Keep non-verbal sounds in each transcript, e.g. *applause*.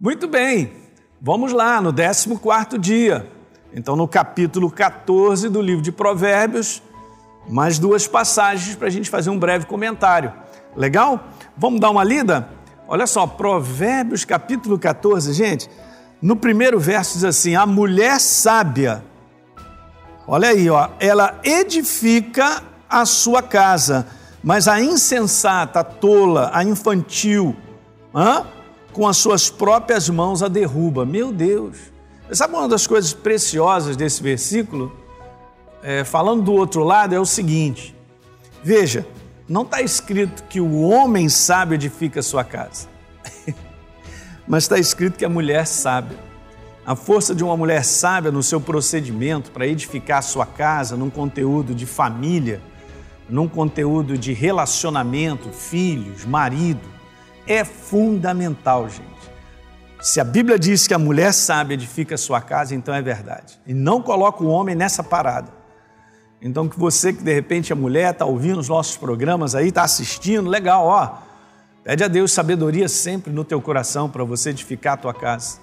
Muito bem, vamos lá no 14 dia. Então, no capítulo 14 do livro de Provérbios, mais duas passagens para a gente fazer um breve comentário. Legal? Vamos dar uma lida? Olha só, Provérbios capítulo 14, gente. No primeiro verso diz assim: A mulher sábia, olha aí, ó, ela edifica a sua casa, mas a insensata, a tola, a infantil, hã? Com as suas próprias mãos a derruba. Meu Deus! Sabe uma das coisas preciosas desse versículo? É, falando do outro lado, é o seguinte: veja, não está escrito que o homem sábio edifica a sua casa, *laughs* mas está escrito que a mulher sábia. A força de uma mulher sábia no seu procedimento para edificar a sua casa num conteúdo de família, num conteúdo de relacionamento, filhos, marido, é fundamental, gente. Se a Bíblia diz que a mulher sábia edifica a sua casa, então é verdade. E não coloca o homem nessa parada. Então, que você que de repente é mulher, está ouvindo os nossos programas aí, está assistindo, legal, ó. Pede a Deus sabedoria sempre no teu coração para você edificar a tua casa.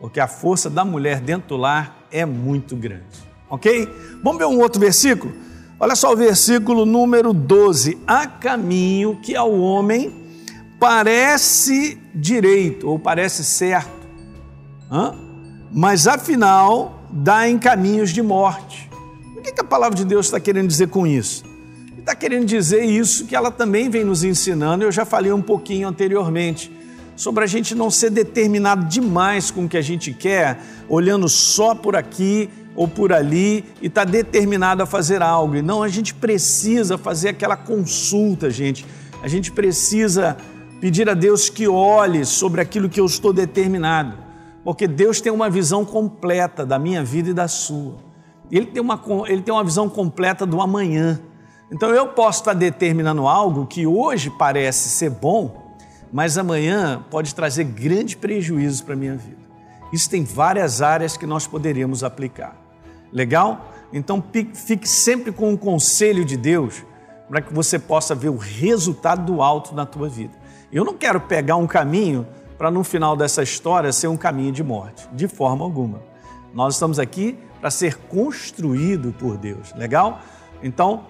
Porque a força da mulher dentro do lar é muito grande. Ok? Vamos ver um outro versículo? Olha só o versículo número 12. Há caminho que ao homem parece direito ou parece certo, Hã? mas afinal dá em caminhos de morte. O que a palavra de Deus está querendo dizer com isso? Está querendo dizer isso que ela também vem nos ensinando, eu já falei um pouquinho anteriormente, sobre a gente não ser determinado demais com o que a gente quer, olhando só por aqui ou por ali e está determinado a fazer algo. E não, a gente precisa fazer aquela consulta, gente. A gente precisa pedir a Deus que olhe sobre aquilo que eu estou determinado, porque Deus tem uma visão completa da minha vida e da sua. Ele tem uma, ele tem uma visão completa do amanhã. Então eu posso estar determinando algo que hoje parece ser bom, mas amanhã pode trazer grandes prejuízos para a minha vida. Isso tem várias áreas que nós poderíamos aplicar. Legal? Então fique sempre com o conselho de Deus para que você possa ver o resultado do alto na tua vida. Eu não quero pegar um caminho para no final dessa história ser um caminho de morte, de forma alguma. Nós estamos aqui para ser construído por Deus, legal? Então,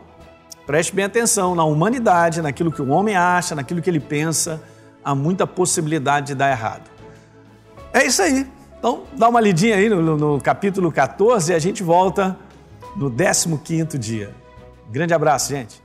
preste bem atenção na humanidade, naquilo que o homem acha, naquilo que ele pensa, há muita possibilidade de dar errado. É isso aí. Então, dá uma lidinha aí no, no capítulo 14 e a gente volta no 15 dia. Grande abraço, gente.